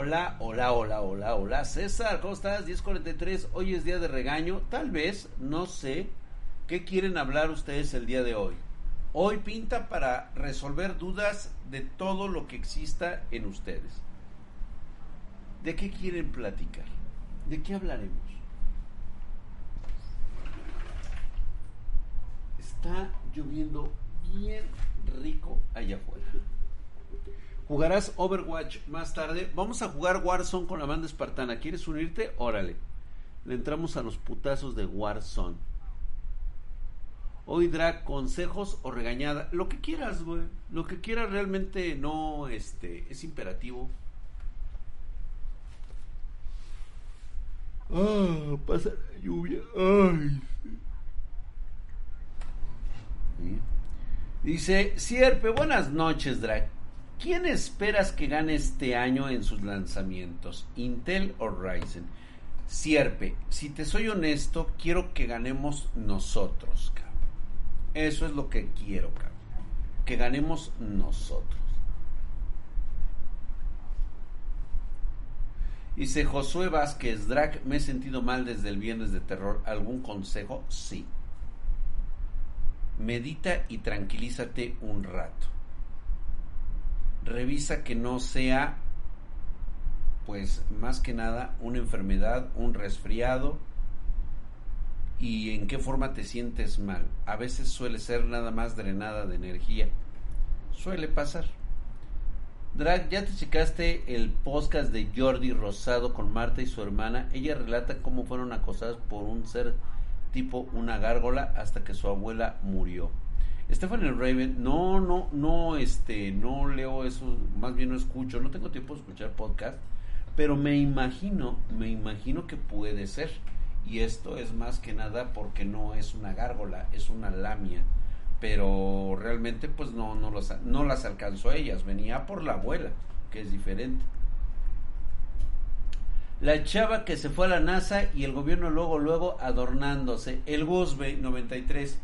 Hola, hola, hola, hola, hola. César, ¿cómo estás? 1043. Hoy es día de regaño. Tal vez, no sé, ¿qué quieren hablar ustedes el día de hoy? Hoy pinta para resolver dudas de todo lo que exista en ustedes. ¿De qué quieren platicar? ¿De qué hablaremos? Está lloviendo bien rico allá afuera. ¿Jugarás Overwatch más tarde? Vamos a jugar Warzone con la banda espartana. ¿Quieres unirte? Órale. Le entramos a los putazos de Warzone. Hoy drag consejos o regañada. Lo que quieras, güey. Lo que quieras realmente no este, es imperativo. Ah, pasa la lluvia. Ay. Dice, Sierpe, buenas noches, drag. ¿Quién esperas que gane este año en sus lanzamientos? ¿Intel o Ryzen? Sierpe, si te soy honesto, quiero que ganemos nosotros, cabrón. Eso es lo que quiero, cabrón. Que ganemos nosotros. Dice Josué Vázquez, Drag, me he sentido mal desde el viernes de terror. ¿Algún consejo? Sí. Medita y tranquilízate un rato revisa que no sea, pues más que nada, una enfermedad, un resfriado y en qué forma te sientes mal. A veces suele ser nada más drenada de energía. Suele pasar. Drag, ¿ya te checaste el podcast de Jordi Rosado con Marta y su hermana? Ella relata cómo fueron acosadas por un ser tipo una gárgola hasta que su abuela murió. Stephanie Raven, no, no, no, este, no leo eso, más bien no escucho, no tengo tiempo de escuchar podcast, pero me imagino, me imagino que puede ser. Y esto es más que nada porque no es una gárgola, es una lamia. Pero realmente pues no, no, los, no las alcanzó ellas, venía por la abuela, que es diferente. La chava que se fue a la NASA y el gobierno luego, luego adornándose. El Gusbe 93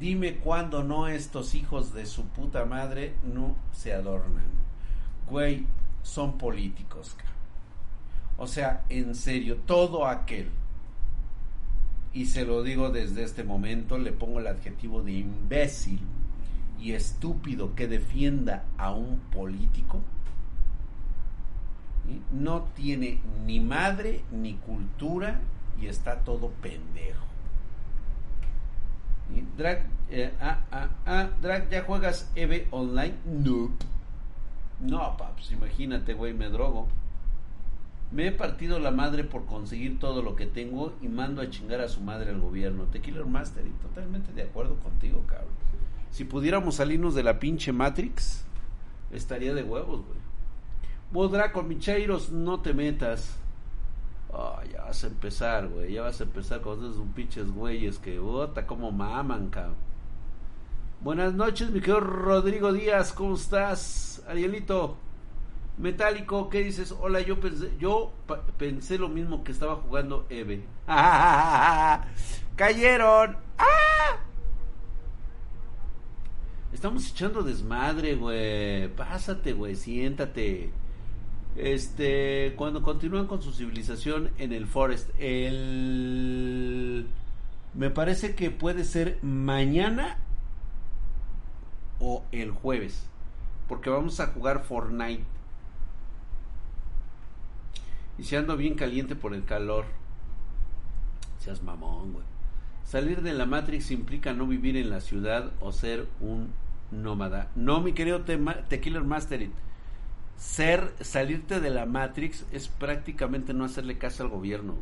Dime cuándo no estos hijos de su puta madre no se adornan. Güey, son políticos. O sea, en serio, todo aquel, y se lo digo desde este momento, le pongo el adjetivo de imbécil y estúpido que defienda a un político, no tiene ni madre ni cultura y está todo pendejo. Drag, eh, ah, ah, ah, Drag, ¿ya juegas EVE online? No. No, paps, imagínate, güey, me drogo. Me he partido la madre por conseguir todo lo que tengo y mando a chingar a su madre al gobierno. Tequila Master, y totalmente de acuerdo contigo, cabrón. Si pudiéramos salirnos de la pinche Matrix, estaría de huevos, güey. Vos, Draco, Micheiros, no te metas. Oh, ya vas a empezar, güey. Ya vas a empezar con esos pinches güeyes que, bota, como maman, cabrón. Buenas noches, mi querido Rodrigo Díaz. ¿Cómo estás? Arielito. Metálico, ¿qué dices? Hola, yo pensé, yo pensé lo mismo que estaba jugando Eve. ¡Cayeron! ¡Ah! Estamos echando desmadre, güey. Pásate, güey, siéntate. Este, cuando continúan con su civilización en el Forest, el me parece que puede ser mañana o el jueves, porque vamos a jugar Fortnite. Y se ando bien caliente por el calor. Seas mamón, güey. Salir de la Matrix implica no vivir en la ciudad o ser un nómada. No, mi querido Tequila Masterit ser, salirte de la Matrix es prácticamente no hacerle caso al gobierno.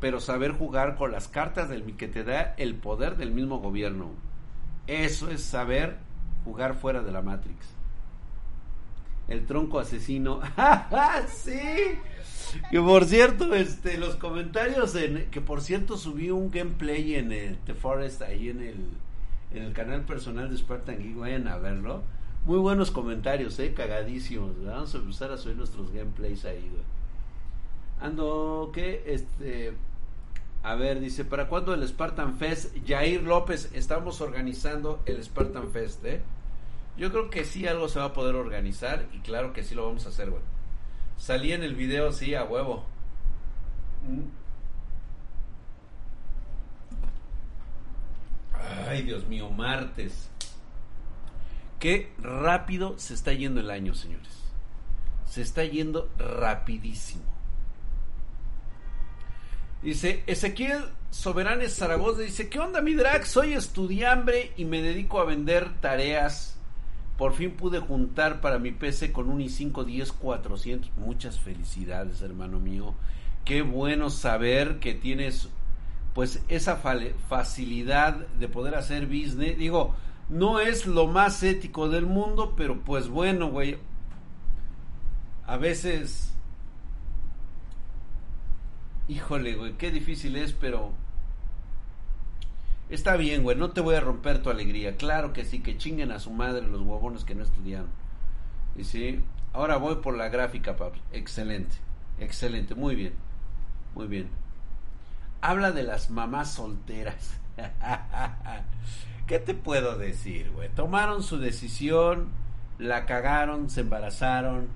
Pero saber jugar con las cartas del que te da el poder del mismo gobierno. Eso es saber jugar fuera de la Matrix. El tronco asesino. sí. Que por cierto, este, los comentarios en, que por cierto subí un gameplay en el The Forest ahí en el, en el canal personal de Spartan Geek, vayan a verlo muy buenos comentarios, eh, cagadísimos. Vamos a empezar a subir nuestros gameplays ahí, güey. Ando, ¿qué? Este. A ver, dice, ¿para cuándo el Spartan Fest? Jair López, estamos organizando el Spartan Fest, ¿eh? Yo creo que sí algo se va a poder organizar y claro que sí lo vamos a hacer, güey. Salí en el video, sí, a huevo. Ay, Dios mío, martes. Qué rápido se está yendo el año, señores. Se está yendo rapidísimo. Dice Ezequiel Soberanes Zaragoza, dice, ¿qué onda mi drag? Soy estudiambre y me dedico a vender tareas. Por fin pude juntar para mi PC con un i5 10 400. Muchas felicidades, hermano mío. Qué bueno saber que tienes pues esa facilidad de poder hacer business. Digo, no es lo más ético del mundo, pero pues bueno, güey. A veces... Híjole, güey, qué difícil es, pero... Está bien, güey, no te voy a romper tu alegría. Claro que sí, que chinguen a su madre los huevones que no estudiaron. Y sí, ahora voy por la gráfica, Pablo. Excelente, excelente, muy bien, muy bien. Habla de las mamás solteras. ¿Qué te puedo decir, güey? Tomaron su decisión, la cagaron, se embarazaron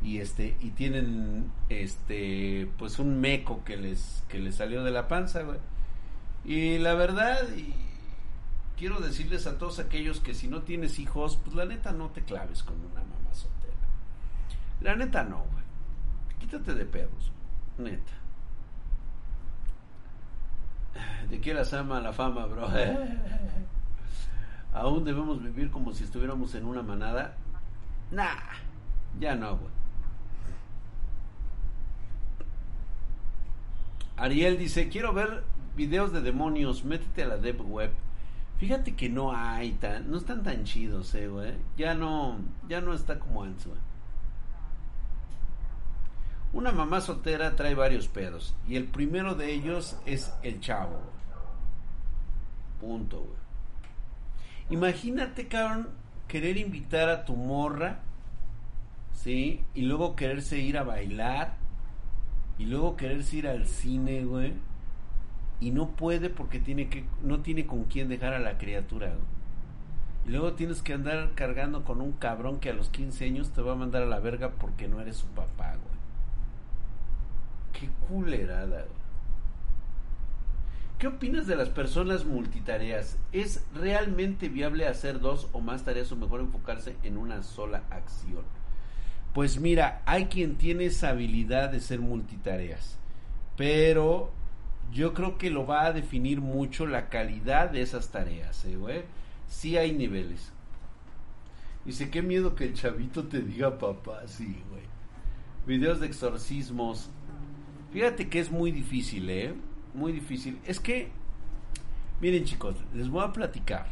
y este y tienen este pues un meco que les que les salió de la panza, güey. Y la verdad quiero decirles a todos aquellos que si no tienes hijos, pues la neta no te claves con una mamá soltera. La neta no, güey. Quítate de pedos, neta. ¿De qué las ama la fama, bro? ¿Aún debemos vivir como si estuviéramos en una manada? Nah, ya no, güey. Ariel dice, quiero ver videos de demonios, métete a la dev web. Fíjate que no hay tan, no están tan chidos, eh, güey. Ya no, ya no está como antes, güey. Una mamá soltera trae varios pedos. Y el primero de ellos es el chavo. Punto, güey. Imagínate, cabrón, querer invitar a tu morra, ¿sí? Y luego quererse ir a bailar. Y luego quererse ir al cine, güey. Y no puede porque tiene que, no tiene con quién dejar a la criatura, güey. Y luego tienes que andar cargando con un cabrón que a los 15 años te va a mandar a la verga porque no eres su papá, güey. Qué culerada. ¿Qué opinas de las personas multitareas? ¿Es realmente viable hacer dos o más tareas o mejor enfocarse en una sola acción? Pues mira, hay quien tiene esa habilidad de ser multitareas, pero yo creo que lo va a definir mucho la calidad de esas tareas, ¿eh, güey? Sí hay niveles. Dice, qué miedo que el chavito te diga papá, sí, güey. Videos de exorcismos, Fíjate que es muy difícil, ¿eh? Muy difícil. Es que, miren chicos, les voy a platicar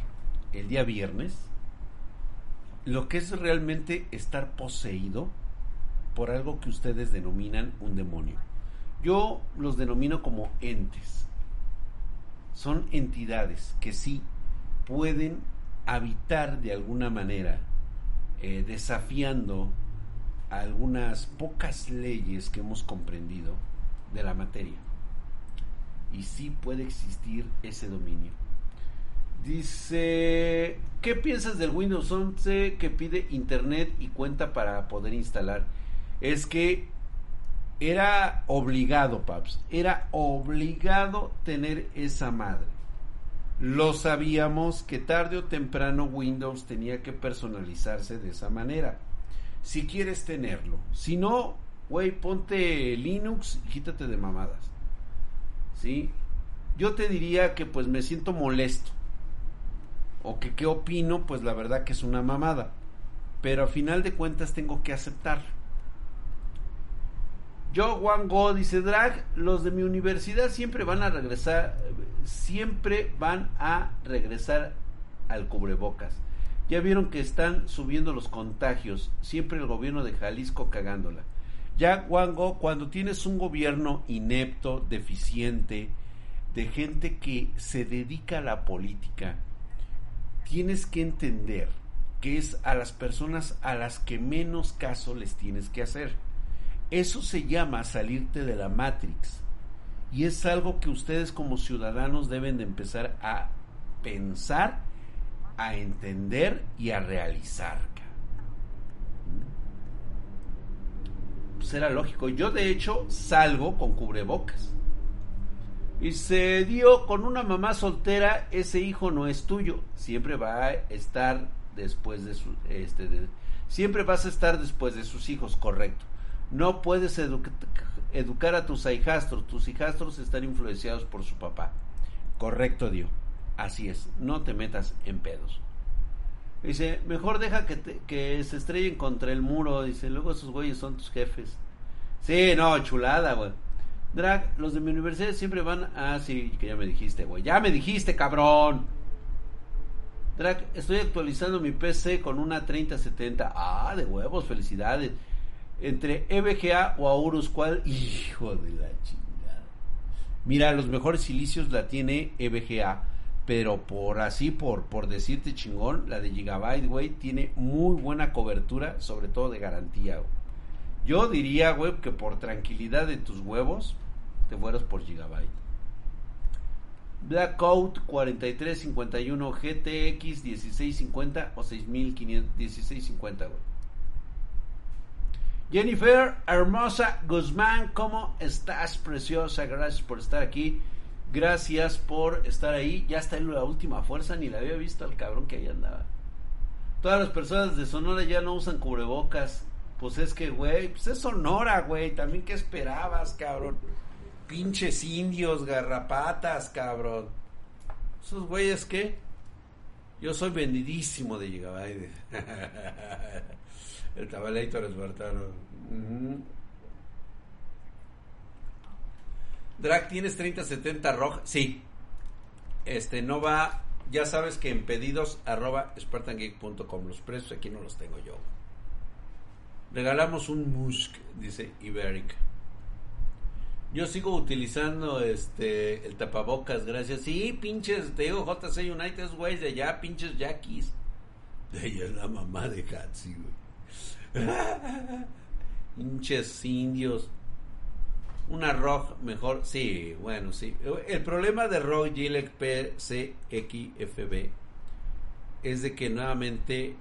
el día viernes lo que es realmente estar poseído por algo que ustedes denominan un demonio. Yo los denomino como entes. Son entidades que sí pueden habitar de alguna manera, eh, desafiando algunas pocas leyes que hemos comprendido de la materia. Y sí puede existir ese dominio. Dice, ¿qué piensas del Windows 11 que pide internet y cuenta para poder instalar? Es que era obligado, Paps, era obligado tener esa madre. Lo sabíamos que tarde o temprano Windows tenía que personalizarse de esa manera. Si quieres tenerlo, si no, güey, ponte Linux y quítate de mamadas. ¿Sí? Yo te diría que pues me siento molesto. O que qué opino, pues la verdad que es una mamada. Pero a final de cuentas tengo que aceptar. Yo, Juan Go, dice Drag, los de mi universidad siempre van a regresar, siempre van a regresar al cubrebocas. Ya vieron que están subiendo los contagios, siempre el gobierno de Jalisco cagándola. Ya, Wango, cuando tienes un gobierno inepto, deficiente, de gente que se dedica a la política, tienes que entender que es a las personas a las que menos caso les tienes que hacer. Eso se llama salirte de la Matrix. Y es algo que ustedes como ciudadanos deben de empezar a pensar a entender y a realizar. Pues era lógico. Yo de hecho salgo con cubrebocas. Y se dio con una mamá soltera, ese hijo no es tuyo, siempre va a estar después de su este siempre vas a estar después de sus hijos, correcto. No puedes educar a tus hijastros, tus hijastros están influenciados por su papá. Correcto, Dio. Así es, no te metas en pedos. Dice, mejor deja que, que se estrellen contra el muro. Dice, luego esos güeyes son tus jefes. Sí, no, chulada, güey. Drag, los de mi universidad siempre van Ah, sí, que ya me dijiste, güey. Ya me dijiste, cabrón. Drag, estoy actualizando mi PC con una 3070. Ah, de huevos, felicidades. Entre EVGA o Aurus, ¿cuál? Hijo de la chingada. Mira, los mejores silicios la tiene EVGA pero por así, por, por decirte chingón, la de Gigabyte, güey, tiene muy buena cobertura, sobre todo de garantía, Yo diría, güey, que por tranquilidad de tus huevos, te fueras por Gigabyte. Blackout 4351 GTX 1650 o 1650, güey. Jennifer Hermosa Guzmán, ¿cómo estás, preciosa? Gracias por estar aquí. Gracias por estar ahí. Ya está en la última fuerza, ni la había visto al cabrón que ahí andaba. Todas las personas de Sonora ya no usan cubrebocas. Pues es que, güey, pues es Sonora, güey. También, ¿qué esperabas, cabrón? Pinches indios, garrapatas, cabrón. Esos güeyes, ¿qué? Yo soy vendidísimo de Gigabyte. El tabalator espartano. Drag, ¿tienes 3070 ROG? Sí. Este, no va. Ya sabes que en pedidos arroba spartangeek.com. Los precios aquí no los tengo yo. Regalamos un Musk, dice Iberic. Yo sigo utilizando este el tapabocas, gracias. Sí, pinches, te digo JC United, güey, de allá, pinches. De ella es la mamá de Hatsi, güey. pinches indios. Una ROG mejor, sí, bueno, sí. El problema de ROG GLEC PCXFB es de que nuevamente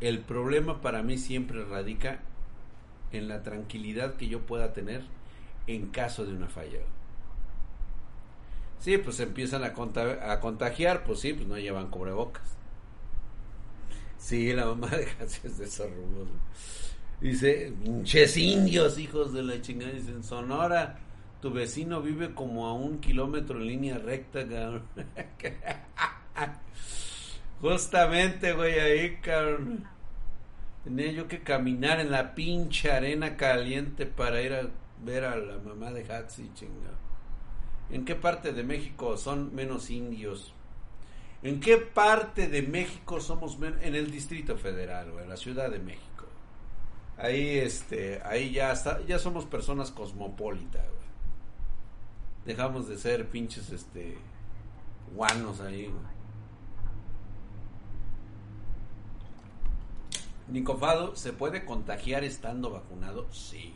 el problema para mí siempre radica en la tranquilidad que yo pueda tener en caso de una falla. Sí, pues empiezan a, a contagiar, pues sí, pues no llevan cubrebocas. Sí, la mamá de es de esos Dice, pinches indios, hijos de la chingada. Dicen, Sonora, tu vecino vive como a un kilómetro en línea recta, cabrón. Justamente, güey, ahí, cabrón. Tenía yo que caminar en la pinche arena caliente para ir a ver a la mamá de Hatsi, chingada. ¿En qué parte de México son menos indios? ¿En qué parte de México somos menos? En el Distrito Federal, o en la Ciudad de México. Ahí, este, ahí ya está, ya somos personas cosmopolitas. Dejamos de ser pinches, este, guanos ahí. Nicofado, ¿se puede contagiar estando vacunado? Sí.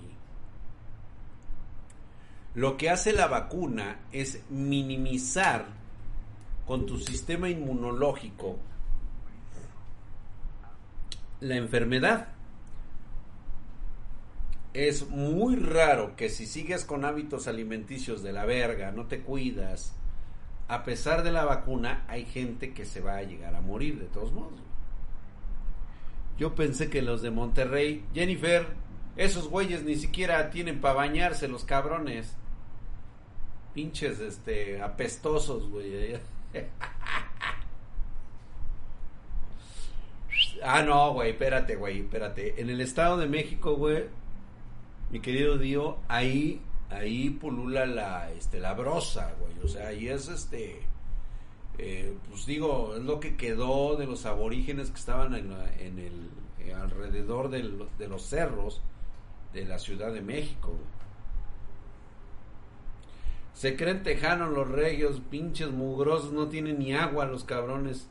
Lo que hace la vacuna es minimizar con tu sistema inmunológico la enfermedad es muy raro que si sigues con hábitos alimenticios de la verga, no te cuidas, a pesar de la vacuna, hay gente que se va a llegar a morir de todos modos. Yo pensé que los de Monterrey, Jennifer, esos güeyes ni siquiera tienen para bañarse los cabrones. Pinches, este, apestosos, güey. ah, no, güey, espérate, güey, espérate. En el Estado de México, güey, mi querido Dio, ahí, ahí pulula la, este, la brosa, güey. O sea, ahí es este, eh, pues digo, es lo que quedó de los aborígenes que estaban en, en el, eh, alrededor de los cerros de la Ciudad de México. Se creen tejanos los regios, pinches mugrosos, no tienen ni agua los cabrones.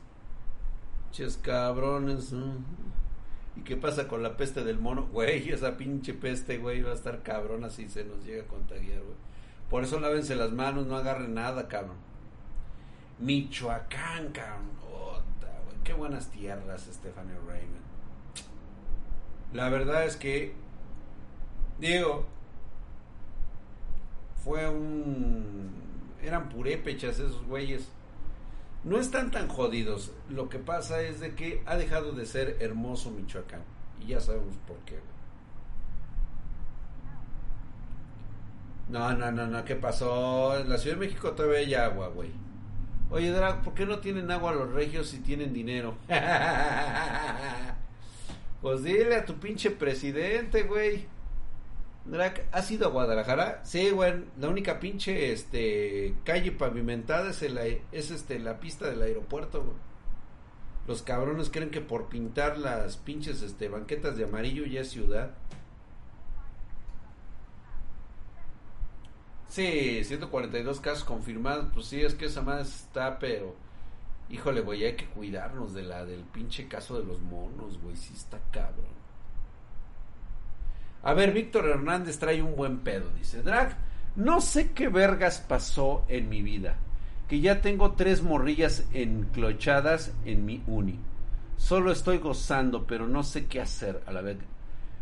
Pinches cabrones. ¿Y qué pasa con la peste del mono? Güey, esa pinche peste, güey, va a estar cabrón así se nos llega a contagiar, güey. Por eso lávense las manos, no agarren nada, cabrón. Michoacán, cabrón. qué buenas tierras, Stephanie Raven. La verdad es que, digo, fue un... Eran purépechas esos güeyes. No están tan jodidos. Lo que pasa es de que ha dejado de ser hermoso Michoacán. Y ya sabemos por qué. No, no, no, no, ¿qué pasó? En la Ciudad de México todavía hay agua, güey. Oye, Drag, ¿por qué no tienen agua los regios si tienen dinero? pues dile a tu pinche presidente, güey. Drag, ¿has ido a Guadalajara? Sí, güey, la única pinche este, calle pavimentada es, es este, la pista del aeropuerto, güey. Los cabrones creen que por pintar las pinches este, banquetas de amarillo ya es ciudad. Sí, 142 casos confirmados. Pues sí, es que esa más está, pero. Híjole, güey, hay que cuidarnos de la del pinche caso de los monos, güey. Sí está cabrón. A ver, Víctor Hernández trae un buen pedo, dice. Drag, no sé qué vergas pasó en mi vida. Que ya tengo tres morrillas enclochadas en mi uni. Solo estoy gozando, pero no sé qué hacer a la vez.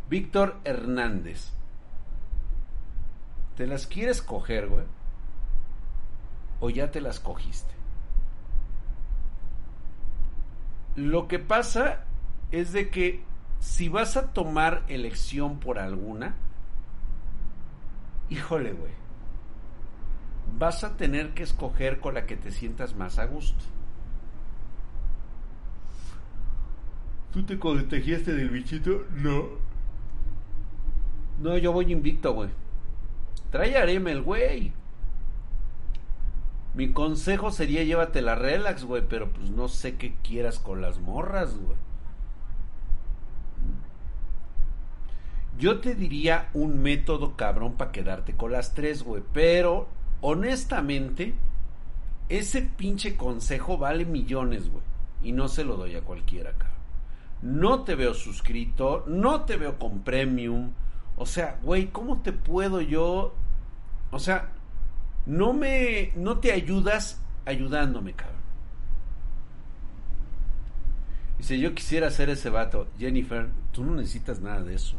Víctor Hernández. ¿Te las quieres coger, güey? ¿O ya te las cogiste? Lo que pasa es de que si vas a tomar elección por alguna, híjole, güey, vas a tener que escoger con la que te sientas más a gusto. ¿Tú te contagiaste del bichito? No. No, yo voy invicto, güey. Trae arema el güey. Mi consejo sería llévate la relax, güey, pero pues no sé qué quieras con las morras, güey. Yo te diría un método cabrón para quedarte con las tres, güey, pero honestamente ese pinche consejo vale millones, güey, y no se lo doy a cualquiera, cabrón. No te veo suscrito, no te veo con premium, o sea, güey, ¿cómo te puedo yo? O sea, no me, no te ayudas ayudándome, cabrón. Si yo quisiera ser ese vato, Jennifer, tú no necesitas nada de eso.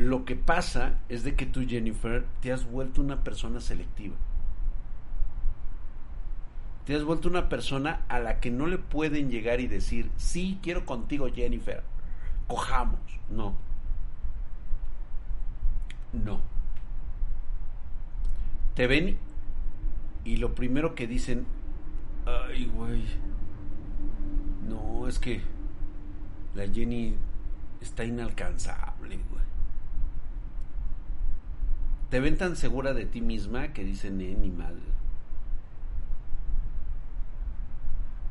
Lo que pasa es de que tú, Jennifer, te has vuelto una persona selectiva. Te has vuelto una persona a la que no le pueden llegar y decir, sí, quiero contigo, Jennifer. Cojamos. No no. Te ven y lo primero que dicen, ay, güey, no, es que la Jenny está inalcanzable, güey. Te ven tan segura de ti misma que dicen, eh, ni madre.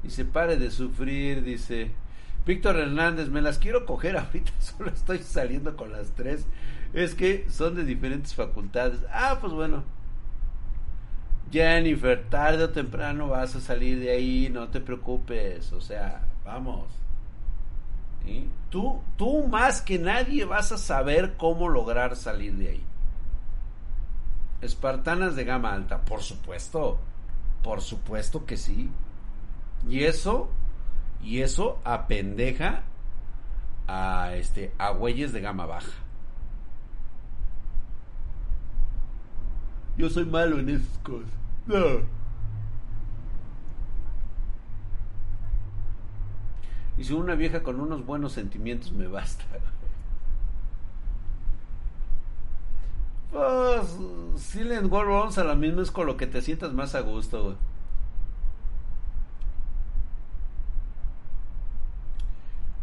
Dice, pare de sufrir, dice. Víctor Hernández, me las quiero coger ahorita, solo estoy saliendo con las tres es que son de diferentes facultades. Ah, pues bueno. Jennifer, tarde o temprano vas a salir de ahí, no te preocupes. O sea, vamos. Tú, tú más que nadie vas a saber cómo lograr salir de ahí. Espartanas de gama alta, por supuesto. Por supuesto que sí. Y eso, y eso apendeja a este a güeyes de gama baja. Yo soy malo en esas cosas. No. Y si una vieja con unos buenos sentimientos me basta. Pues, Silent World vamos a la misma es con lo que te sientas más a gusto.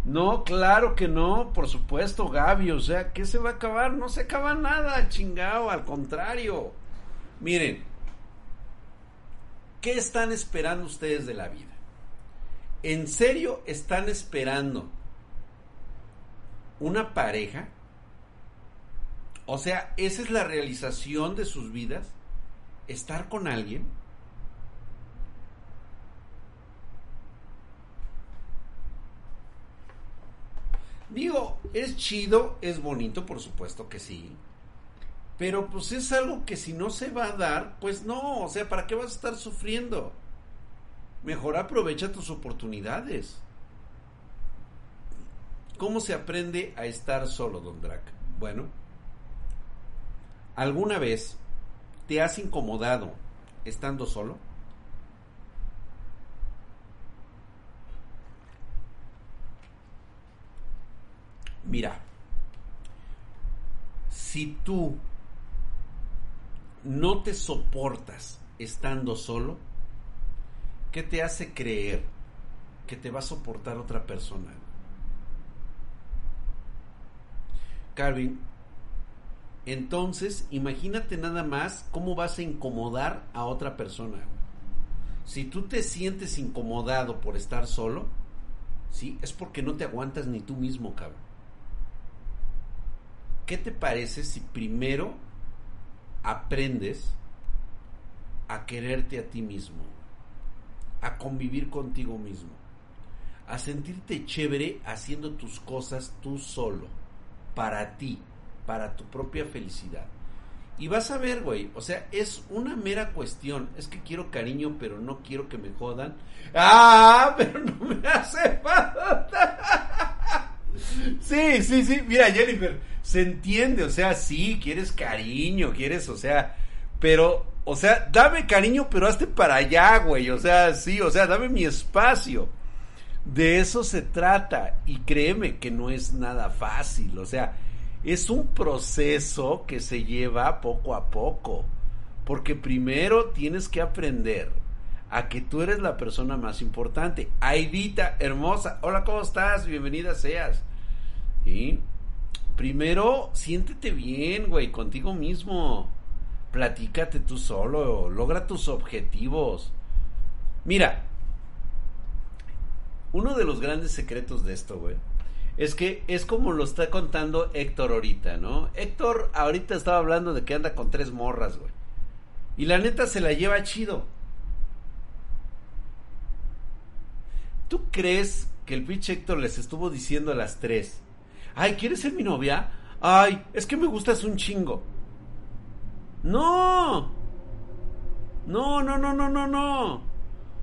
No, claro que no, por supuesto, Gaby, o sea, ¿qué se va a acabar? No se acaba nada, chingado, al contrario. Miren, ¿qué están esperando ustedes de la vida? ¿En serio están esperando una pareja? O sea, esa es la realización de sus vidas, estar con alguien. Digo, es chido, es bonito, por supuesto que sí. Pero pues es algo que si no se va a dar, pues no, o sea, ¿para qué vas a estar sufriendo? mejor aprovecha tus oportunidades. ¿Cómo se aprende a estar solo, don Drac? Bueno, ¿alguna vez te has incomodado estando solo? Mira, si tú no te soportas estando solo, ¿qué te hace creer que te va a soportar otra persona? Carvin, entonces imagínate nada más cómo vas a incomodar a otra persona. Si tú te sientes incomodado por estar solo, ¿sí? Es porque no te aguantas ni tú mismo, cabrón. ¿Qué te parece si primero aprendes a quererte a ti mismo, a convivir contigo mismo, a sentirte chévere haciendo tus cosas tú solo, para ti, para tu propia felicidad? Y vas a ver, güey, o sea, es una mera cuestión. Es que quiero cariño, pero no quiero que me jodan. Ah, pero no me hace falta. Sí, sí, sí. Mira, Jennifer, se entiende. O sea, sí, quieres cariño, quieres, o sea, pero, o sea, dame cariño, pero hazte para allá, güey. O sea, sí, o sea, dame mi espacio. De eso se trata. Y créeme que no es nada fácil. O sea, es un proceso que se lleva poco a poco. Porque primero tienes que aprender a que tú eres la persona más importante. Aidita, hermosa, hola, ¿cómo estás? Bienvenida seas. Y primero, siéntete bien, güey, contigo mismo. Platícate tú solo, logra tus objetivos. Mira, uno de los grandes secretos de esto, güey, es que es como lo está contando Héctor ahorita, ¿no? Héctor ahorita estaba hablando de que anda con tres morras, güey. Y la neta se la lleva chido. ¿Tú crees que el pinche Héctor les estuvo diciendo a las tres? Ay, ¿quieres ser mi novia? Ay, es que me gustas un chingo. No. No, no, no, no, no, no.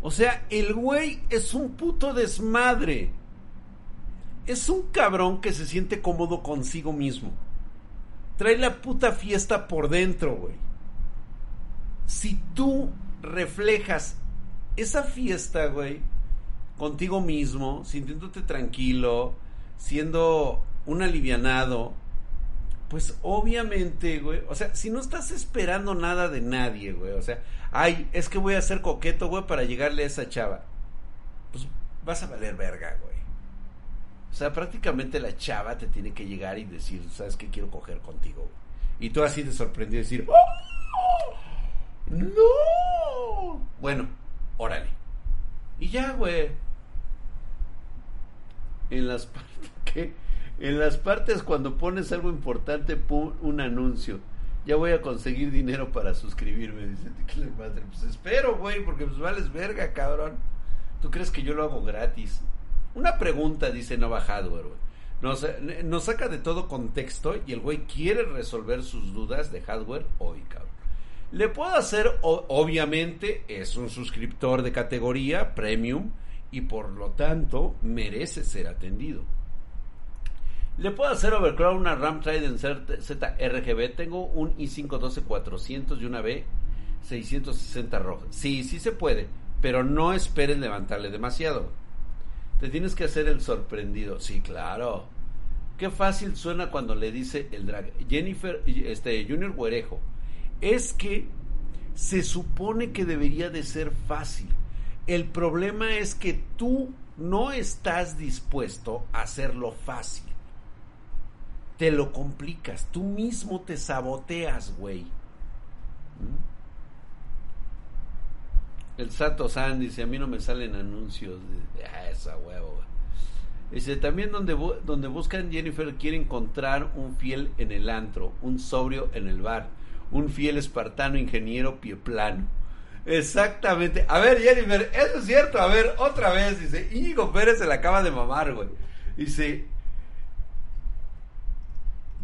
O sea, el güey es un puto desmadre. Es un cabrón que se siente cómodo consigo mismo. Trae la puta fiesta por dentro, güey. Si tú reflejas esa fiesta, güey, contigo mismo, sintiéndote tranquilo, siendo un alivianado, pues obviamente, güey, o sea, si no estás esperando nada de nadie, güey, o sea, ay, es que voy a ser coqueto, güey, para llegarle a esa chava, pues vas a valer verga, güey. O sea, prácticamente la chava te tiene que llegar y decir, ¿sabes qué quiero coger contigo? Y tú así de sorprendido decir, ¡Oh! ¡No! Bueno, órale. Y ya, güey en las que en las partes cuando pones algo importante un anuncio. Ya voy a conseguir dinero para suscribirme. Dice, madre? Pues espero, güey, porque pues vales verga, cabrón. ¿Tú crees que yo lo hago gratis? Una pregunta, dice Nova Hardware, güey. Nos, saca de todo contexto y el güey quiere resolver sus dudas de hardware hoy, cabrón. Le puedo hacer, obviamente, es un suscriptor de categoría premium y por lo tanto merece ser atendido. Le puedo hacer overclock una RAM Trident ZRGB. Tengo un i5 y una B660 roja. Sí, sí se puede, pero no esperes levantarle demasiado. Te tienes que hacer el sorprendido. Sí, claro. Qué fácil suena cuando le dice el drag. Jennifer, este, Junior Guerejo. Es que se supone que debería de ser fácil. El problema es que tú no estás dispuesto a hacerlo fácil. Te lo complicas, tú mismo te saboteas, güey. ¿Mm? El Sato San dice, a mí no me salen anuncios de ah, esa huevo. Dice, también donde, donde buscan Jennifer quiere encontrar un fiel en el antro, un sobrio en el bar, un fiel espartano ingeniero pie plano Exactamente. A ver, Jennifer, eso es cierto. A ver, otra vez. Dice, Íñigo Pérez se la acaba de mamar, güey. Dice,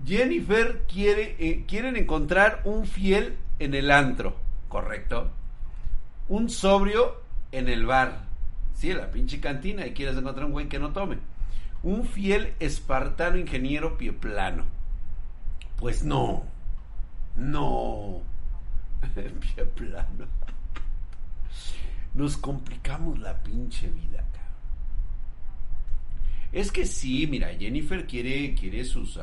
Jennifer quiere, eh, quieren encontrar un fiel en el antro, ¿correcto? Un sobrio en el bar. Sí, la pinche cantina y quieres encontrar un güey que no tome. Un fiel espartano ingeniero pie plano. Pues no. No. pie plano. Nos complicamos la pinche vida, Es que sí, mira, Jennifer quiere, quiere sus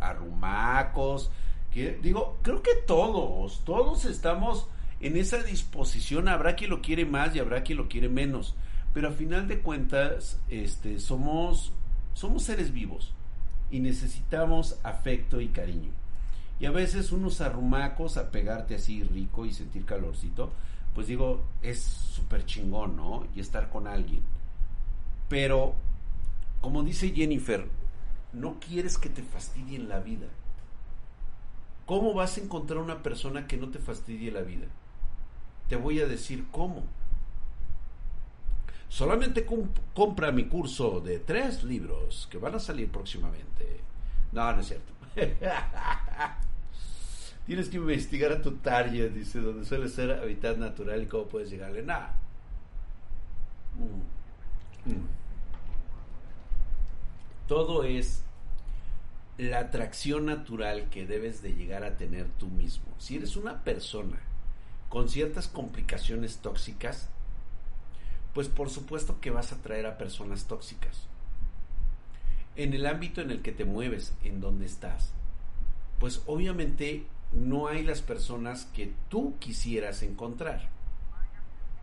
arrumacos. digo, creo que todos, todos estamos en esa disposición. Habrá quien lo quiere más y habrá quien lo quiere menos. Pero a final de cuentas, este, somos, somos seres vivos y necesitamos afecto y cariño. Y a veces unos arrumacos a pegarte así rico y sentir calorcito, pues digo, es súper chingón, ¿no? Y estar con alguien. Pero, como dice Jennifer, no quieres que te fastidien la vida. ¿Cómo vas a encontrar una persona que no te fastidie la vida? Te voy a decir cómo. Solamente compra mi curso de tres libros que van a salir próximamente. No, no es cierto. Tienes que investigar a tu target, dice, donde suele ser hábitat natural y cómo puedes llegarle. Nada. Mm. Mm. Todo es la atracción natural que debes de llegar a tener tú mismo. Si eres una persona con ciertas complicaciones tóxicas, pues por supuesto que vas a atraer a personas tóxicas. En el ámbito en el que te mueves, en donde estás, pues obviamente no hay las personas que tú quisieras encontrar.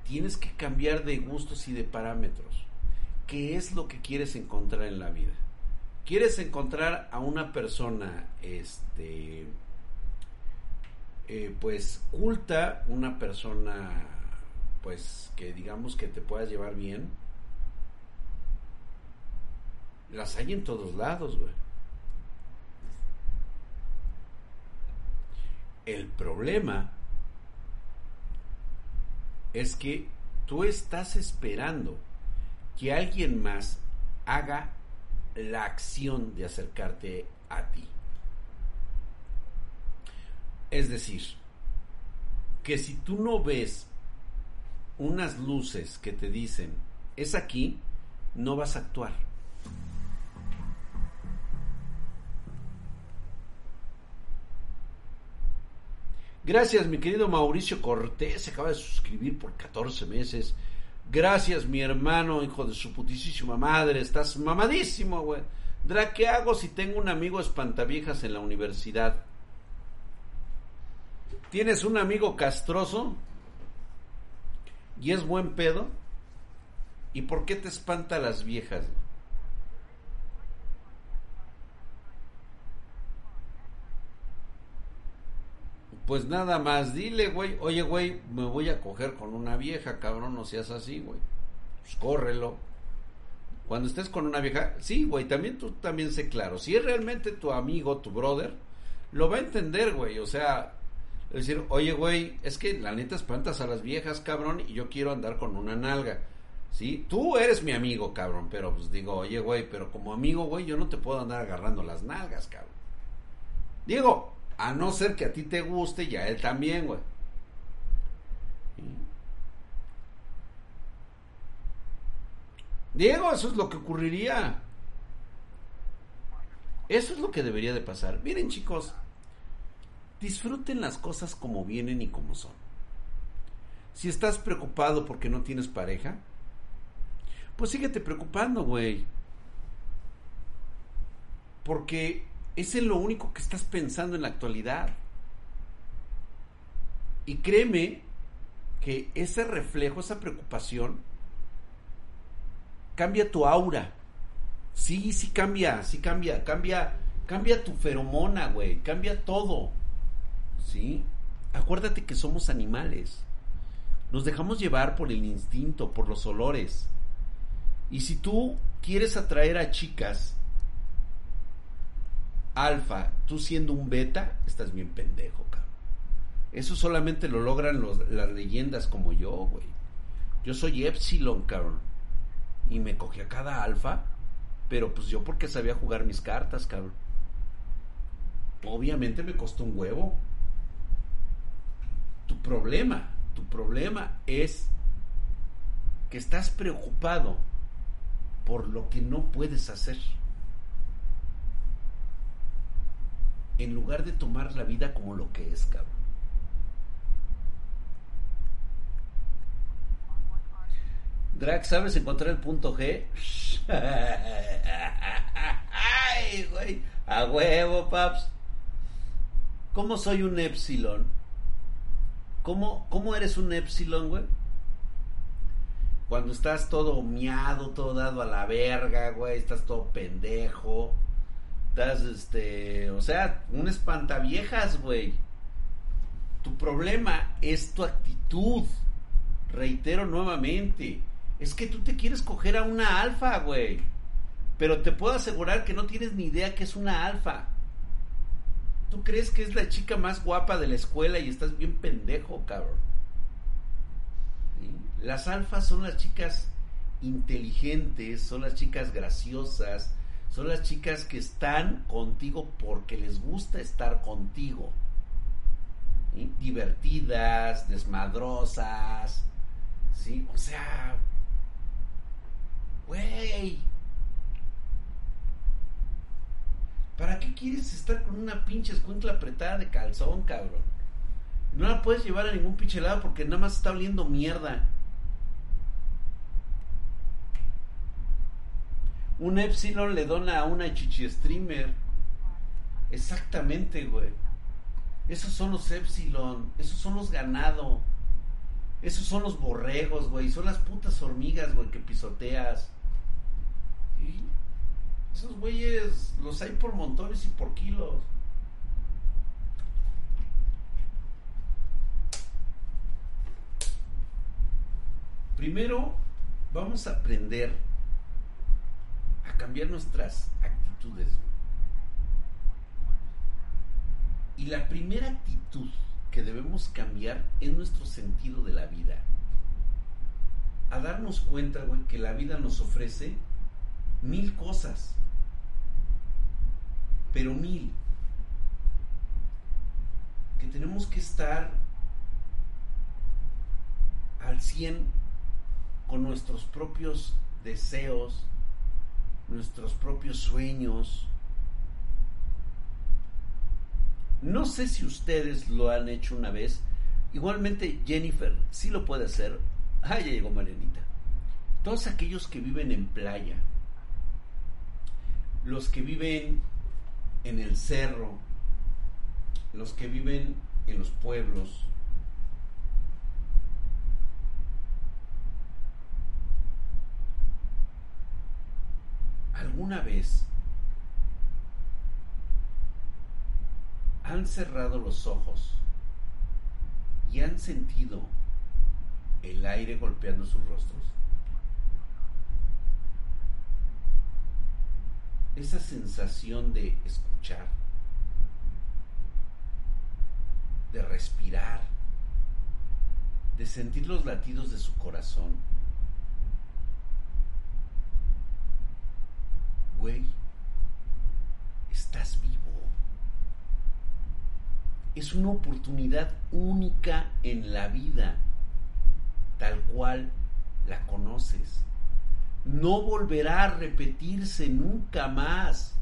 Tienes que cambiar de gustos y de parámetros. ¿Qué es lo que quieres encontrar en la vida? ¿Quieres encontrar a una persona, este, eh, pues, culta, una persona, pues, que digamos que te puedas llevar bien? Las hay en todos lados, güey. El problema es que tú estás esperando que alguien más haga la acción de acercarte a ti. Es decir, que si tú no ves unas luces que te dicen, es aquí, no vas a actuar. Gracias, mi querido Mauricio Cortés, se acaba de suscribir por 14 meses. Gracias, mi hermano, hijo de su putísima madre, estás mamadísimo, güey. Dra, ¿qué hago si tengo un amigo espantaviejas en la universidad? ¿Tienes un amigo castroso? ¿Y es buen pedo? ¿Y por qué te espanta las viejas? Pues nada más, dile, güey, oye, güey, me voy a coger con una vieja, cabrón, no seas así, güey. Pues córrelo. Cuando estés con una vieja, sí, güey, también tú también sé claro. Si es realmente tu amigo, tu brother, lo va a entender, güey. O sea, es decir, oye, güey, es que la neta espantas a las viejas, cabrón, y yo quiero andar con una nalga. ¿Sí? Tú eres mi amigo, cabrón, pero pues digo, oye, güey, pero como amigo, güey, yo no te puedo andar agarrando las nalgas, cabrón. Digo, a no ser que a ti te guste y a él también, güey. Diego, eso es lo que ocurriría. Eso es lo que debería de pasar. Miren chicos, disfruten las cosas como vienen y como son. Si estás preocupado porque no tienes pareja, pues síguete preocupando, güey. Porque es en lo único que estás pensando en la actualidad. Y créeme que ese reflejo, esa preocupación, cambia tu aura. Sí, sí cambia, sí cambia, cambia, cambia tu feromona, güey, cambia todo. ¿Sí? Acuérdate que somos animales. Nos dejamos llevar por el instinto, por los olores. Y si tú quieres atraer a chicas alfa, tú siendo un beta, estás bien pendejo, cabrón. Eso solamente lo logran las leyendas como yo, güey. Yo soy Epsilon, cabrón. Y me cogí a cada alfa, pero pues yo porque sabía jugar mis cartas, cabrón. Obviamente me costó un huevo. Tu problema, tu problema es que estás preocupado por lo que no puedes hacer. En lugar de tomar la vida como lo que es, cabrón. Drag, ¿sabes encontrar el punto G? Ay, güey. A huevo, paps. ¿Cómo soy un epsilon? ¿Cómo, cómo eres un epsilon, güey? Cuando estás todo miado, todo dado a la verga, güey, estás todo pendejo. Estás, este, o sea, un espantaviejas, güey. Tu problema es tu actitud. Reitero nuevamente. Es que tú te quieres coger a una alfa, güey. Pero te puedo asegurar que no tienes ni idea que es una alfa. Tú crees que es la chica más guapa de la escuela y estás bien pendejo, cabrón. Las alfas son las chicas inteligentes, son las chicas graciosas, son las chicas que están contigo porque les gusta estar contigo. Divertidas, desmadrosas, ¿sí? O sea, güey, ¿Para qué quieres estar con una pinche escuincla apretada de calzón, cabrón? No la puedes llevar a ningún pinche lado porque nada más está oliendo mierda. Un Epsilon le dona a una chichi streamer. Exactamente, güey. Esos son los Epsilon. Esos son los ganado. Esos son los borregos, güey. Son las putas hormigas, güey, que pisoteas. Esos güeyes los hay por montones y por kilos. Primero vamos a aprender a cambiar nuestras actitudes. Y la primera actitud que debemos cambiar es nuestro sentido de la vida. A darnos cuenta, güey, que la vida nos ofrece mil cosas pero mil. Que tenemos que estar al cien con nuestros propios deseos, nuestros propios sueños. No sé si ustedes lo han hecho una vez. Igualmente Jennifer sí lo puede hacer. Ah, ya llegó Marianita. Todos aquellos que viven en playa, los que viven en el cerro, los que viven en los pueblos, ¿alguna vez han cerrado los ojos y han sentido el aire golpeando sus rostros? esa sensación de escuchar, de respirar, de sentir los latidos de su corazón. Güey, estás vivo. Es una oportunidad única en la vida, tal cual la conoces no volverá a repetirse nunca más.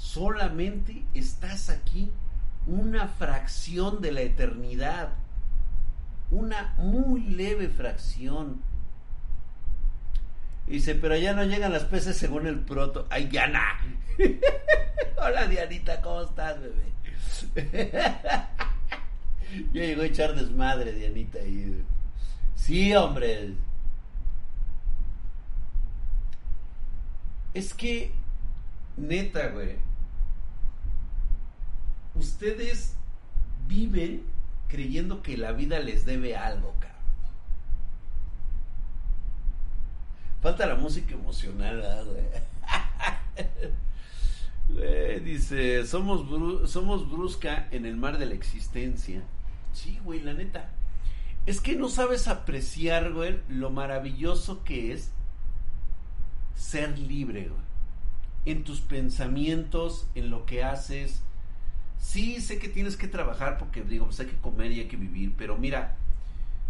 Solamente estás aquí una fracción de la eternidad, una muy leve fracción. dice, pero ya no llegan las peces según el proto. ¡Ay, Diana! Hola, Dianita, ¿cómo estás, bebé? ya llegó a echar desmadre, Dianita. Sí, hombre. Es que, neta, güey, ustedes viven creyendo que la vida les debe algo, cabrón. Falta la música emocional, güey. dice, somos, somos brusca en el mar de la existencia. Sí, güey, la neta. Es que no sabes apreciar, güey, lo maravilloso que es ser libre, En tus pensamientos, en lo que haces. Sí, sé que tienes que trabajar porque digo, pues hay que comer y hay que vivir, pero mira,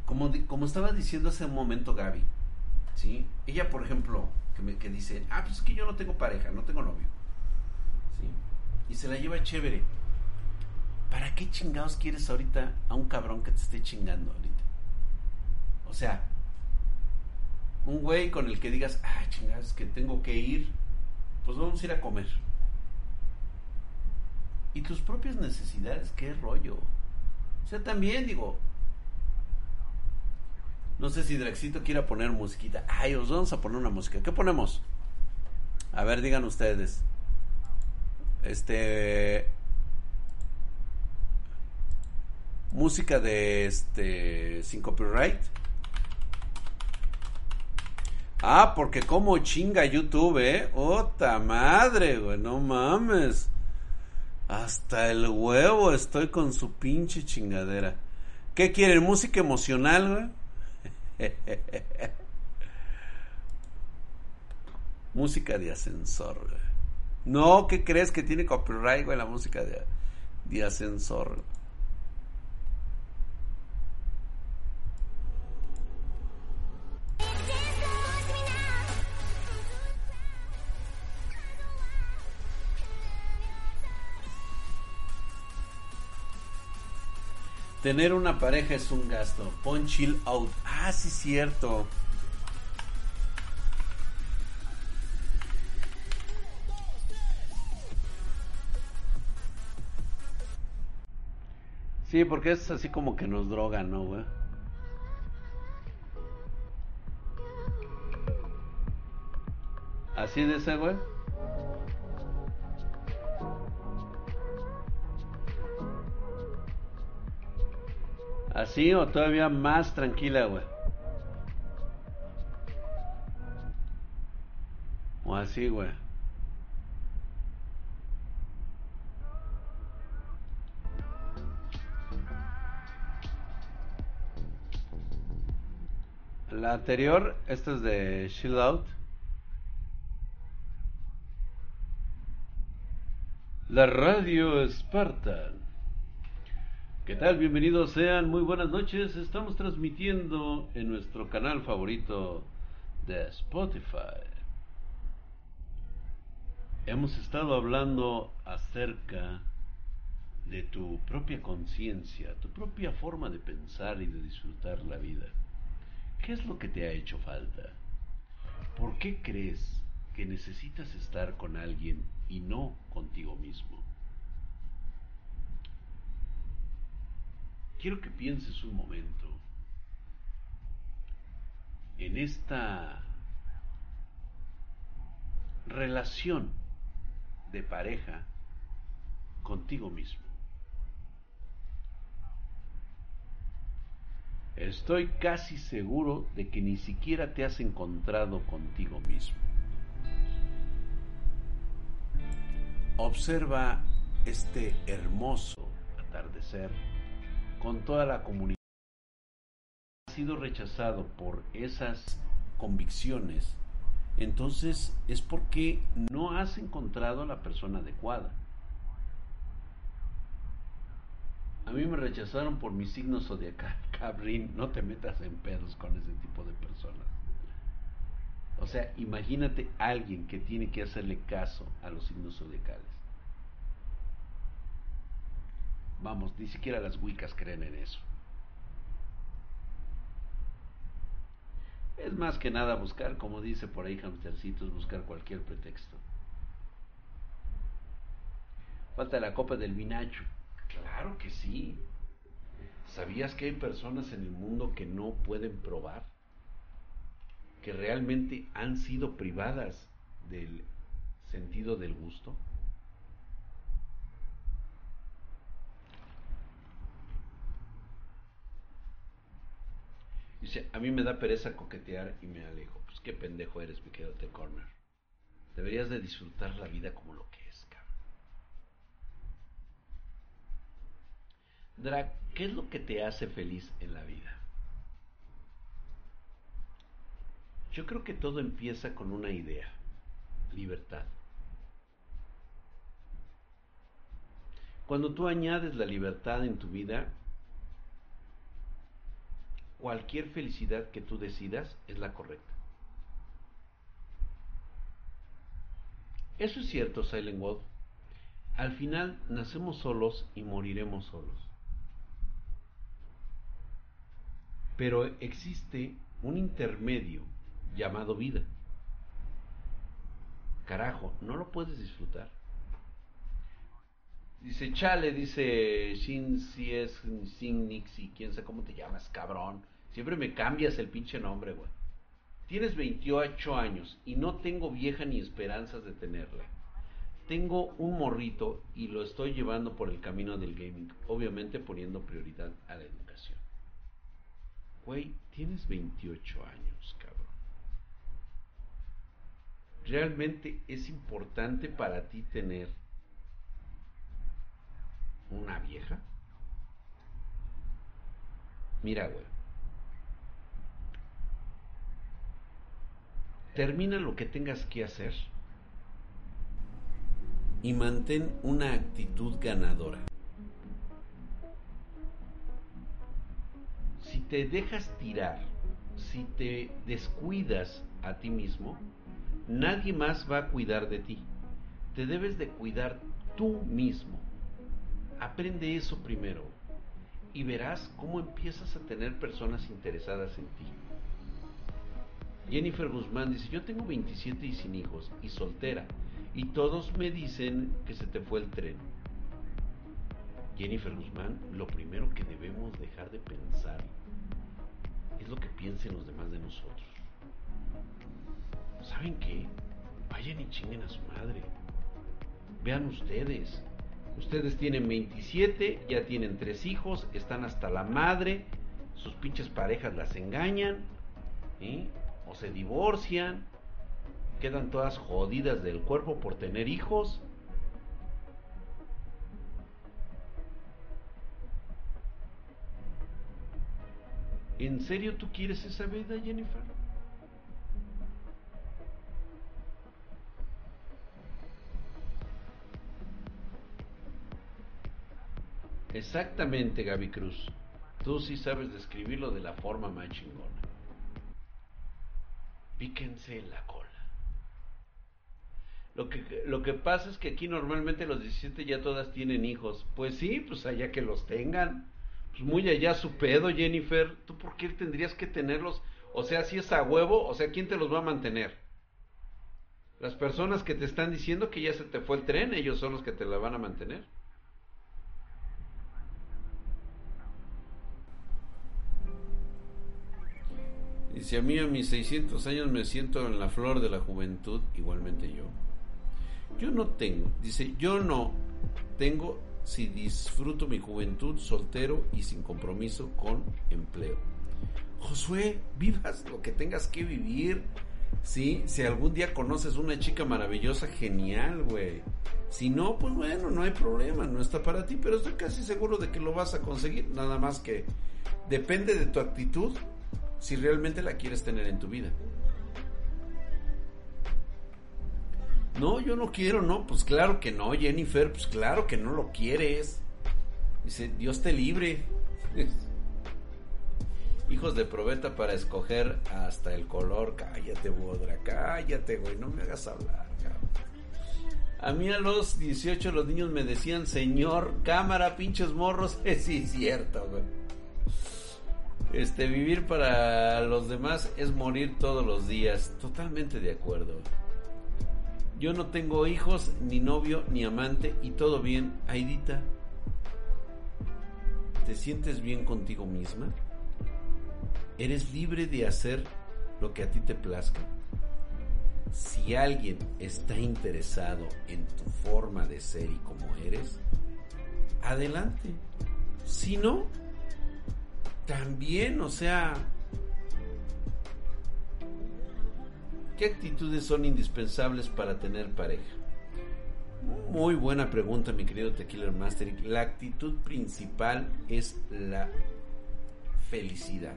como, como estaba diciendo hace un momento Gaby, ¿sí? Ella, por ejemplo, que, me, que dice, ah, pues es que yo no tengo pareja, no tengo novio, ¿sí? Y se la lleva chévere. ¿Para qué chingados quieres ahorita a un cabrón que te esté chingando ahorita? O sea, un güey con el que digas, ah, chingados, que tengo que ir, pues vamos a ir a comer. Y tus propias necesidades, qué rollo. O sea, también digo, no sé si Drexito quiera poner musiquita. Ay, os vamos a poner una música. ¿Qué ponemos? A ver, digan ustedes. Este. Música de este. Sin copyright. Ah, porque como chinga YouTube, eh. Ota madre, güey. No mames. Hasta el huevo estoy con su pinche chingadera. ¿Qué quieren? ¿Música emocional, güey? música de ascensor, No, ¿qué crees que tiene copyright, güey, la música de, de ascensor? Tener una pareja es un gasto. Pon chill out. Ah, sí, cierto. Sí, porque es así como que nos drogan, ¿no, güey? ¿Así de ese, güey? ¿Así o todavía más tranquila, güey? O así, güey. La anterior, esta es de Shield Out. La radio Spartan. ¿Qué tal? Bienvenidos sean, muy buenas noches. Estamos transmitiendo en nuestro canal favorito de Spotify. Hemos estado hablando acerca de tu propia conciencia, tu propia forma de pensar y de disfrutar la vida. ¿Qué es lo que te ha hecho falta? ¿Por qué crees que necesitas estar con alguien y no contigo mismo? Quiero que pienses un momento en esta relación de pareja contigo mismo. Estoy casi seguro de que ni siquiera te has encontrado contigo mismo. Observa este hermoso atardecer con toda la comunidad ha sido rechazado por esas convicciones, entonces es porque no has encontrado a la persona adecuada. A mí me rechazaron por mi signo zodiacal, cabrín, no te metas en pedos con ese tipo de personas. O sea, imagínate alguien que tiene que hacerle caso a los signos zodiacales. Vamos, ni siquiera las Wiccas creen en eso. Es más que nada buscar, como dice por ahí Hamstercitos, buscar cualquier pretexto. Falta la copa del vinacho. Claro que sí. ¿Sabías que hay personas en el mundo que no pueden probar? Que realmente han sido privadas del sentido del gusto. Dice, a mí me da pereza coquetear y me alejo. Pues qué pendejo eres, mi querido Corner. Deberías de disfrutar la vida como lo que es, cabrón. Drag, ¿qué es lo que te hace feliz en la vida? Yo creo que todo empieza con una idea, libertad. Cuando tú añades la libertad en tu vida, cualquier felicidad que tú decidas es la correcta. Eso es cierto, Silent Wolf. Al final nacemos solos y moriremos solos. Pero existe un intermedio llamado vida. Carajo, no lo puedes disfrutar. Dice, chale, dice Shin si es Sin Nixie, quién sabe cómo te llamas, cabrón. Siempre me cambias el pinche nombre, güey. Tienes 28 años y no tengo vieja ni esperanzas de tenerla. Tengo un morrito y lo estoy llevando por el camino del gaming, obviamente poniendo prioridad a la educación. Güey, tienes 28 años, cabrón. ¿Realmente es importante para ti tener una vieja? Mira, güey. termina lo que tengas que hacer y mantén una actitud ganadora. Si te dejas tirar, si te descuidas a ti mismo, nadie más va a cuidar de ti. Te debes de cuidar tú mismo. Aprende eso primero y verás cómo empiezas a tener personas interesadas en ti. Jennifer Guzmán dice, yo tengo 27 y sin hijos y soltera y todos me dicen que se te fue el tren. Jennifer Guzmán, lo primero que debemos dejar de pensar es lo que piensen los demás de nosotros. ¿Saben qué? Vayan y chinguen a su madre. Vean ustedes. Ustedes tienen 27, ya tienen tres hijos, están hasta la madre, sus pinches parejas las engañan. o se divorcian, quedan todas jodidas del cuerpo por tener hijos. ¿En serio tú quieres esa vida, Jennifer? Exactamente, Gaby Cruz. Tú sí sabes describirlo de la forma más chingona píquense la cola. Lo que, lo que pasa es que aquí normalmente los 17 ya todas tienen hijos. Pues sí, pues allá que los tengan. Pues muy allá su pedo, Jennifer. ¿Tú por qué tendrías que tenerlos? O sea, si es a huevo, o sea, ¿quién te los va a mantener? Las personas que te están diciendo que ya se te fue el tren, ellos son los que te la van a mantener. Si a mí a mis 600 años me siento en la flor de la juventud, igualmente yo. Yo no tengo, dice, yo no tengo si disfruto mi juventud soltero y sin compromiso con empleo. Josué, vivas lo que tengas que vivir. Sí, si algún día conoces una chica maravillosa, genial, güey. Si no, pues bueno, no hay problema, no está para ti, pero estoy casi seguro de que lo vas a conseguir. Nada más que depende de tu actitud si realmente la quieres tener en tu vida. No, yo no quiero, no, pues claro que no, Jennifer, pues claro que no lo quieres. Dice, Dios te libre. Hijos de probeta para escoger hasta el color. Cállate, Bodra, cállate, güey, no me hagas hablar, A mí a los 18 los niños me decían, señor, cámara, pinches morros. sí, es cierto, güey. Este, vivir para los demás es morir todos los días. Totalmente de acuerdo. Yo no tengo hijos, ni novio, ni amante, y todo bien. Aidita, ¿te sientes bien contigo misma? ¿Eres libre de hacer lo que a ti te plazca? Si alguien está interesado en tu forma de ser y como eres, adelante. Si no, también, o sea, ¿qué actitudes son indispensables para tener pareja? Muy buena pregunta, mi querido Tequila Master. La actitud principal es la felicidad.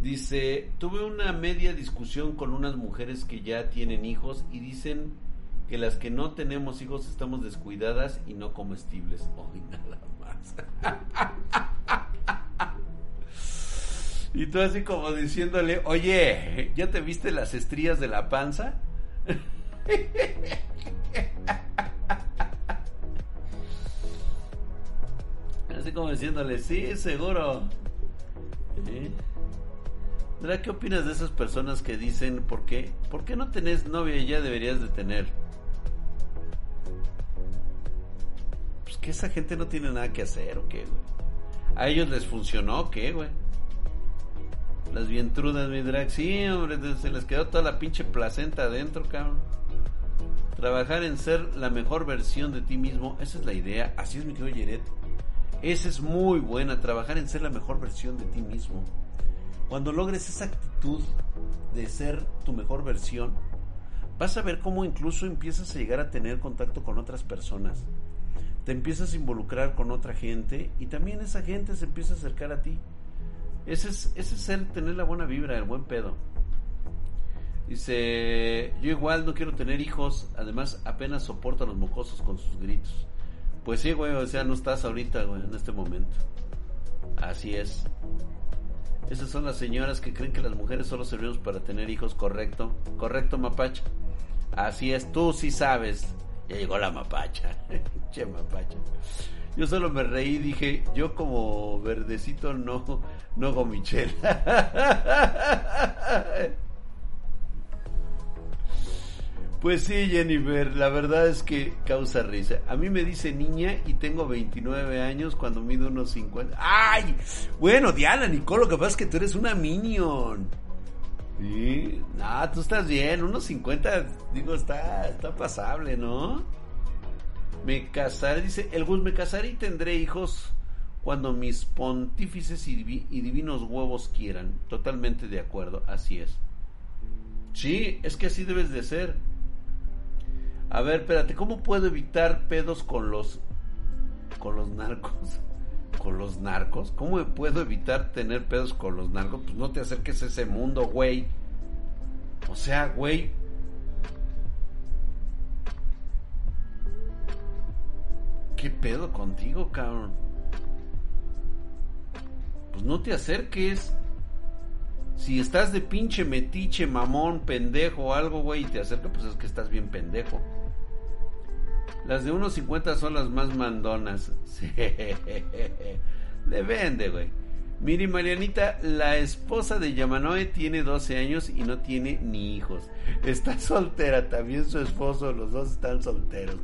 Dice, tuve una media discusión con unas mujeres que ya tienen hijos y dicen que las que no tenemos hijos estamos descuidadas y no comestibles. Hoy nada Y tú así como diciéndole, oye, ¿ya te viste las estrías de la panza? Así como diciéndole, sí, seguro. ¿Eh? ¿Qué opinas de esas personas que dicen, ¿por qué? ¿Por qué no tenés novia y ya deberías de tener? Pues que esa gente no tiene nada que hacer, ¿o qué, güey? ¿A ellos les funcionó, qué, güey? Las vientrudas, mi drag. Sí, hombre, se les quedó toda la pinche placenta adentro, cabrón. Trabajar en ser la mejor versión de ti mismo, esa es la idea. Así es mi querido Yeret. Esa es muy buena, trabajar en ser la mejor versión de ti mismo. Cuando logres esa actitud de ser tu mejor versión, vas a ver cómo incluso empiezas a llegar a tener contacto con otras personas. Te empiezas a involucrar con otra gente y también esa gente se empieza a acercar a ti. Ese es, ese es el tener la buena vibra, el buen pedo. Dice, yo igual no quiero tener hijos, además apenas soporto a los mocosos con sus gritos. Pues sí, güey, o sea, no estás ahorita, güey, en este momento. Así es. Esas son las señoras que creen que las mujeres solo servimos para tener hijos, correcto. Correcto, mapacha. Así es, tú sí sabes. Ya llegó la mapacha. che, mapacha. Yo solo me reí y dije, yo como verdecito no, no hago Michelle. Pues sí, Jennifer, la verdad es que causa risa. A mí me dice niña y tengo 29 años cuando mido unos 50. ¡Ay! Bueno, Diana, Nicole, lo que pasa es que tú eres una minion. Sí, no, tú estás bien, unos 50, digo, está, está pasable, ¿no? Me casaré, dice, el Gus, me casaré y tendré hijos cuando mis pontífices y, divinos huevos quieran. Totalmente de acuerdo, así es. Sí, es que así debes de ser. A ver, espérate, ¿cómo puedo evitar pedos con los con los narcos? ¿Con los narcos? ¿Cómo puedo evitar tener pedos con los narcos? Pues no te acerques a ese mundo, güey. O sea, güey, ¿Qué pedo contigo, cabrón? Pues no te acerques. Si estás de pinche metiche, mamón, pendejo o algo, güey, y te acercas, pues es que estás bien pendejo. Las de unos 50 son las más mandonas. Sí. Le vende, güey. Miri Marianita, la esposa de Yamanoe tiene 12 años y no tiene ni hijos. Está soltera, también su esposo, los dos están solteros.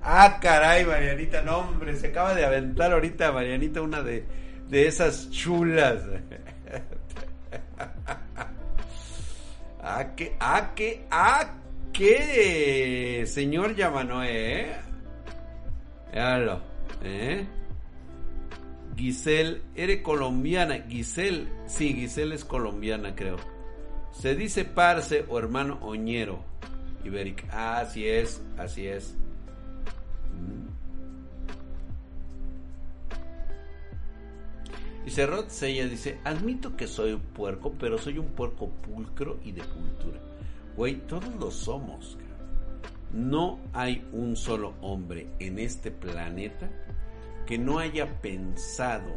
Ah, caray, Marianita, no hombre, se acaba de aventar ahorita Marianita una de, de esas chulas. ah, que, ah, que, ah, que, señor Yamanoe, ¿eh? ¿eh? Giselle, eres colombiana. Giselle, sí, Giselle es colombiana, creo. Se dice parce o hermano oñero. Iberic. Ah, así es, así es. Y Cerrot Sella dice, admito que soy un puerco, pero soy un puerco pulcro y de cultura. Güey, todos lo somos. No hay un solo hombre en este planeta que no haya pensado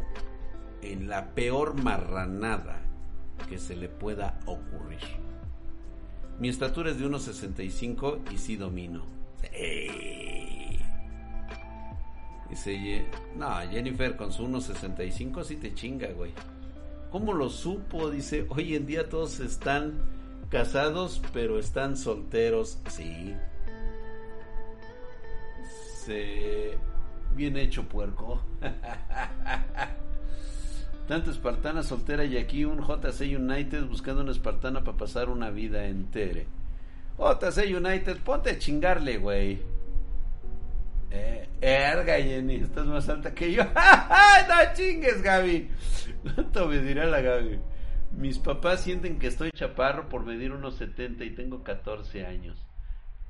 en la peor marranada que se le pueda ocurrir. Mi estatura es de 1,65 y sí domino. Dice, no, Jennifer con su 1,65 sí te chinga, güey. ¿Cómo lo supo? Dice, hoy en día todos están casados, pero están solteros. Sí. Se Bien hecho, puerco. Tanto espartana soltera y aquí un JC United buscando una espartana para pasar una vida entera. JC United, ponte a chingarle, güey. Eh, erga, Jenny, estás más alta que yo. no chingues, Gaby. ¿Cuánto me dirá la Gaby? Mis papás sienten que estoy chaparro por medir unos 70 y tengo 14 años.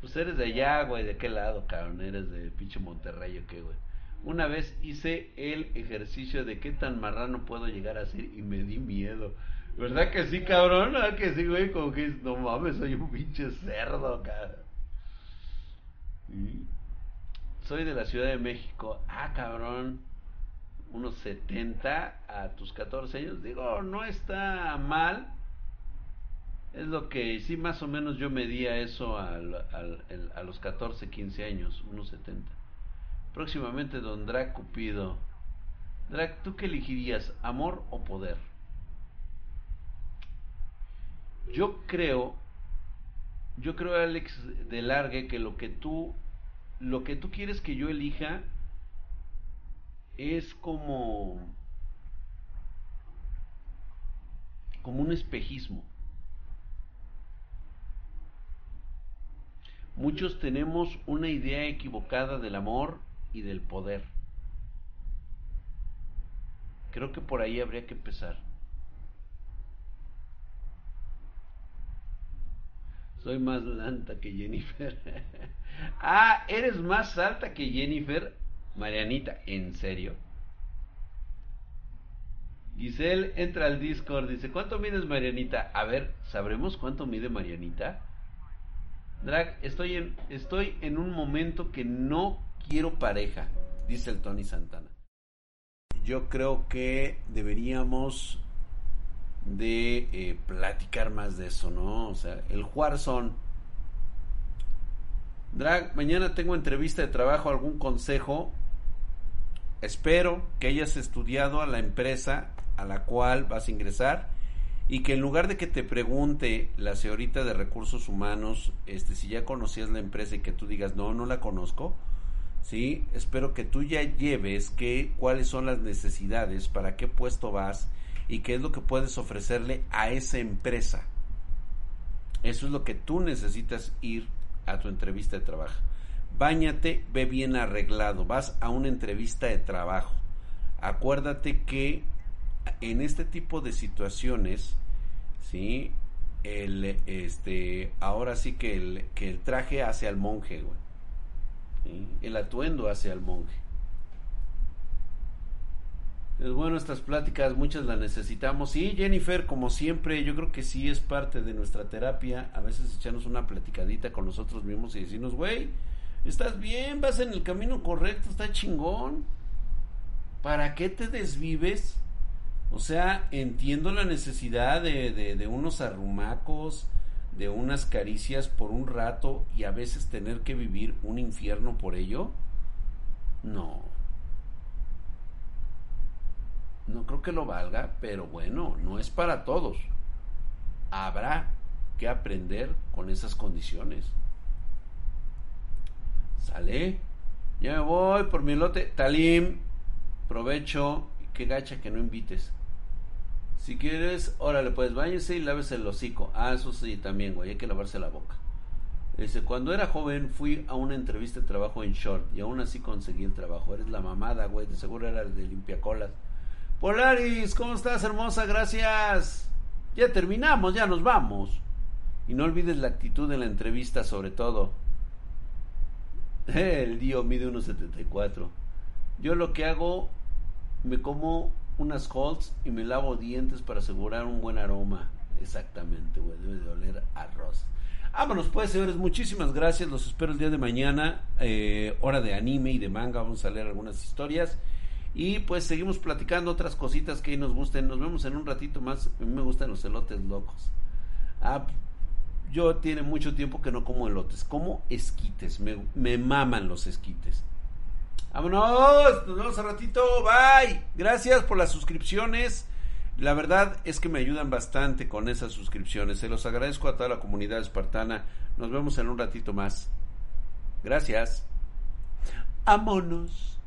Pues eres de allá, güey. ¿De qué lado, cabrón? Eres de pinche Monterrey o qué, güey. Una vez hice el ejercicio de qué tan marrano puedo llegar a ser y me di miedo. ¿Verdad que sí, cabrón? ¿Verdad que sí, güey? Como que no mames, soy un pinche cerdo, cabrón. Soy de la Ciudad de México. Ah, cabrón. Unos 70 a tus 14 años. Digo, no está mal. Es lo que sí, más o menos yo medía eso al, a los 14, 15 años, unos 70. Próximamente, don Drac Cupido. Drac, ¿tú qué elegirías, amor o poder? Yo creo, yo creo, Alex de Largue, que lo que tú, lo que tú quieres que yo elija es como como un espejismo. Muchos tenemos una idea equivocada del amor y del poder. Creo que por ahí habría que empezar. Soy más lanta que Jennifer. ah, eres más alta que Jennifer. Marianita, ¿en serio? Giselle entra al Discord, dice, ¿cuánto mides Marianita? A ver, ¿sabremos cuánto mide Marianita? Drag, estoy en, estoy en un momento que no quiero pareja, dice el Tony Santana. Yo creo que deberíamos de eh, platicar más de eso, ¿no? O sea, el Warzone. Drag, mañana tengo entrevista de trabajo, algún consejo Espero que hayas estudiado a la empresa a la cual vas a ingresar y que en lugar de que te pregunte la señorita de recursos humanos este si ya conocías la empresa y que tú digas no no la conozco sí espero que tú ya lleves que cuáles son las necesidades para qué puesto vas y qué es lo que puedes ofrecerle a esa empresa. Eso es lo que tú necesitas ir a tu entrevista de trabajo Báñate, ve bien arreglado, vas a una entrevista de trabajo. Acuérdate que en este tipo de situaciones, ¿sí? El, este, ahora sí que el, que el traje hace al monje, güey. El atuendo hace al monje. Es bueno estas pláticas, muchas las necesitamos. Sí, Jennifer, como siempre, yo creo que sí es parte de nuestra terapia. A veces echarnos una platicadita con nosotros mismos y decirnos, güey, Estás bien, vas en el camino correcto, está chingón. ¿Para qué te desvives? O sea, entiendo la necesidad de, de, unos arrumacos, de unas caricias por un rato y a veces tener que vivir un infierno por ello. No. No creo que lo valga, pero bueno, no es para todos. Habrá que aprender con esas condiciones. Sale. Ya me voy por mi lote. Talim, provecho. Qué gacha que no invites. Si quieres, órale, pues váyase y lávese el hocico. Ah, eso sí, también, güey, hay que lavarse la boca. Dice, cuando era joven fui a una entrevista de trabajo en short y aún así conseguí el trabajo. Eres la mamada, güey, de seguro era de limpiacolas. Polaris, ¿cómo estás, hermosa? Gracias. Ya terminamos, ya nos vamos. Y no olvides la actitud de la entrevista, sobre todo. El Dio mide 1.74. Yo lo que hago, me como unas Holtz y me lavo dientes para asegurar un buen aroma. Exactamente, güey. Debe de oler arroz. Vámonos pues, señores. Muchísimas gracias. Los espero el día de mañana. Eh, hora de anime y de manga. Vamos a leer algunas historias. Y pues seguimos platicando otras cositas que nos gusten. Nos vemos en un ratito más. A mí me gustan los elotes locos. Ah, yo tiene mucho tiempo que no como elotes, como esquites, me, maman los esquites. Vámonos, nos vemos a ratito, bye. Gracias por las suscripciones. La verdad es que me ayudan bastante con esas suscripciones. Se los agradezco a toda la comunidad espartana. Nos vemos en un ratito más. Gracias. Vámonos.